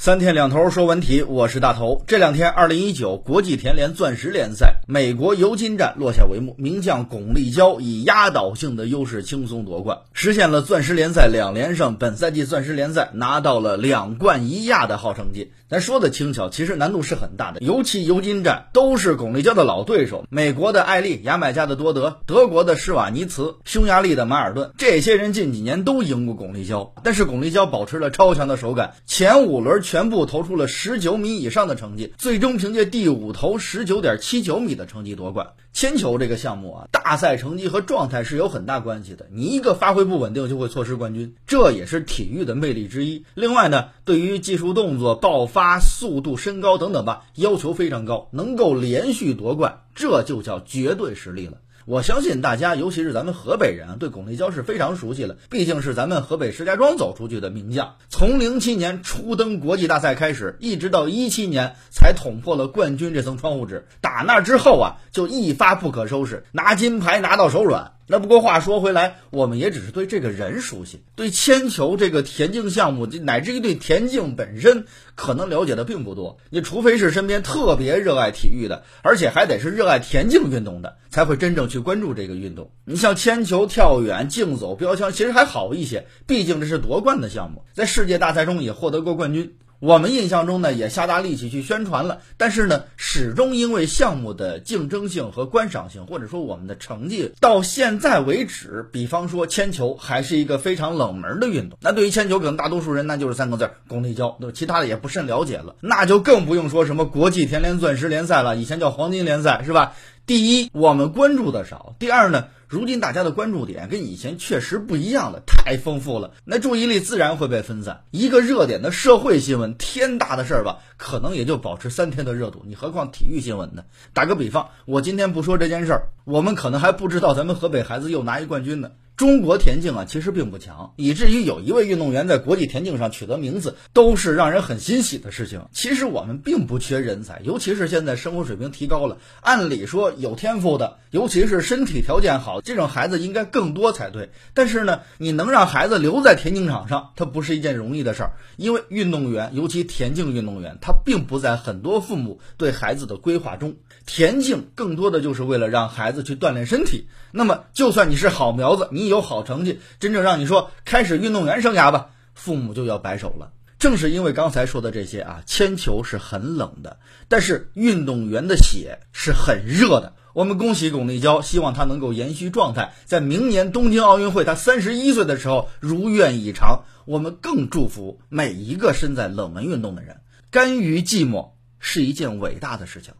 三天两头说文体，我是大头。这两天，二零一九国际田联钻石联赛美国尤金站落下帷幕，名将巩立姣以压倒性的优势轻松夺冠，实现了钻石联赛两连胜。本赛季钻石联赛拿到了两冠一亚的好成绩。咱说的轻巧，其实难度是很大的。尤其尤金站都是巩立姣的老对手，美国的艾丽、牙买加的多德、德国的施瓦尼茨、匈牙利的马尔顿，这些人近几年都赢过巩立姣，但是巩立姣保持了超强的手感，前五轮。全部投出了十九米以上的成绩，最终凭借第五投十九点七九米的成绩夺冠。铅球这个项目啊，大赛成绩和状态是有很大关系的。你一个发挥不稳定，就会错失冠军，这也是体育的魅力之一。另外呢，对于技术动作、爆发、速度、身高等等吧，要求非常高，能够连续夺冠，这就叫绝对实力了。我相信大家，尤其是咱们河北人，对巩立姣是非常熟悉了。毕竟是咱们河北石家庄走出去的名将，从零七年初登国际大赛开始，一直到一七年才捅破了冠军这层窗户纸。打那之后啊，就一发不可收拾，拿金牌拿到手软。那不过话说回来，我们也只是对这个人熟悉，对铅球这个田径项目，乃至于对田径本身，可能了解的并不多。你除非是身边特别热爱体育的，而且还得是热爱田径运动的，才会真正去关注这个运动。你像铅球、跳远、竞走、标枪，其实还好一些，毕竟这是夺冠的项目，在世界大赛中也获得过冠军。我们印象中呢，也下大力气去宣传了，但是呢，始终因为项目的竞争性和观赏性，或者说我们的成绩到现在为止，比方说铅球还是一个非常冷门的运动。那对于铅球，可能大多数人那就是三个字儿：巩立姣。那其他的也不甚了解了，那就更不用说什么国际田联钻石联赛了，以前叫黄金联赛，是吧？第一，我们关注的少；第二呢，如今大家的关注点跟以前确实不一样了，太丰富了，那注意力自然会被分散。一个热点的社会新闻，天大的事儿吧，可能也就保持三天的热度，你何况体育新闻呢？打个比方，我今天不说这件事儿，我们可能还不知道咱们河北孩子又拿一冠军呢。中国田径啊，其实并不强，以至于有一位运动员在国际田径上取得名次，都是让人很欣喜的事情。其实我们并不缺人才，尤其是现在生活水平提高了，按理说有天赋的，尤其是身体条件好这种孩子应该更多才对。但是呢，你能让孩子留在田径场上，它不是一件容易的事儿，因为运动员，尤其田径运动员，他并不在很多父母对孩子的规划中。田径更多的就是为了让孩子去锻炼身体。那么，就算你是好苗子，你有好成绩，真正让你说开始运动员生涯吧，父母就要摆手了。正是因为刚才说的这些啊，铅球是很冷的，但是运动员的血是很热的。我们恭喜巩立姣，希望他能够延续状态，在明年东京奥运会他三十一岁的时候如愿以偿。我们更祝福每一个身在冷门运动的人，甘于寂寞是一件伟大的事情。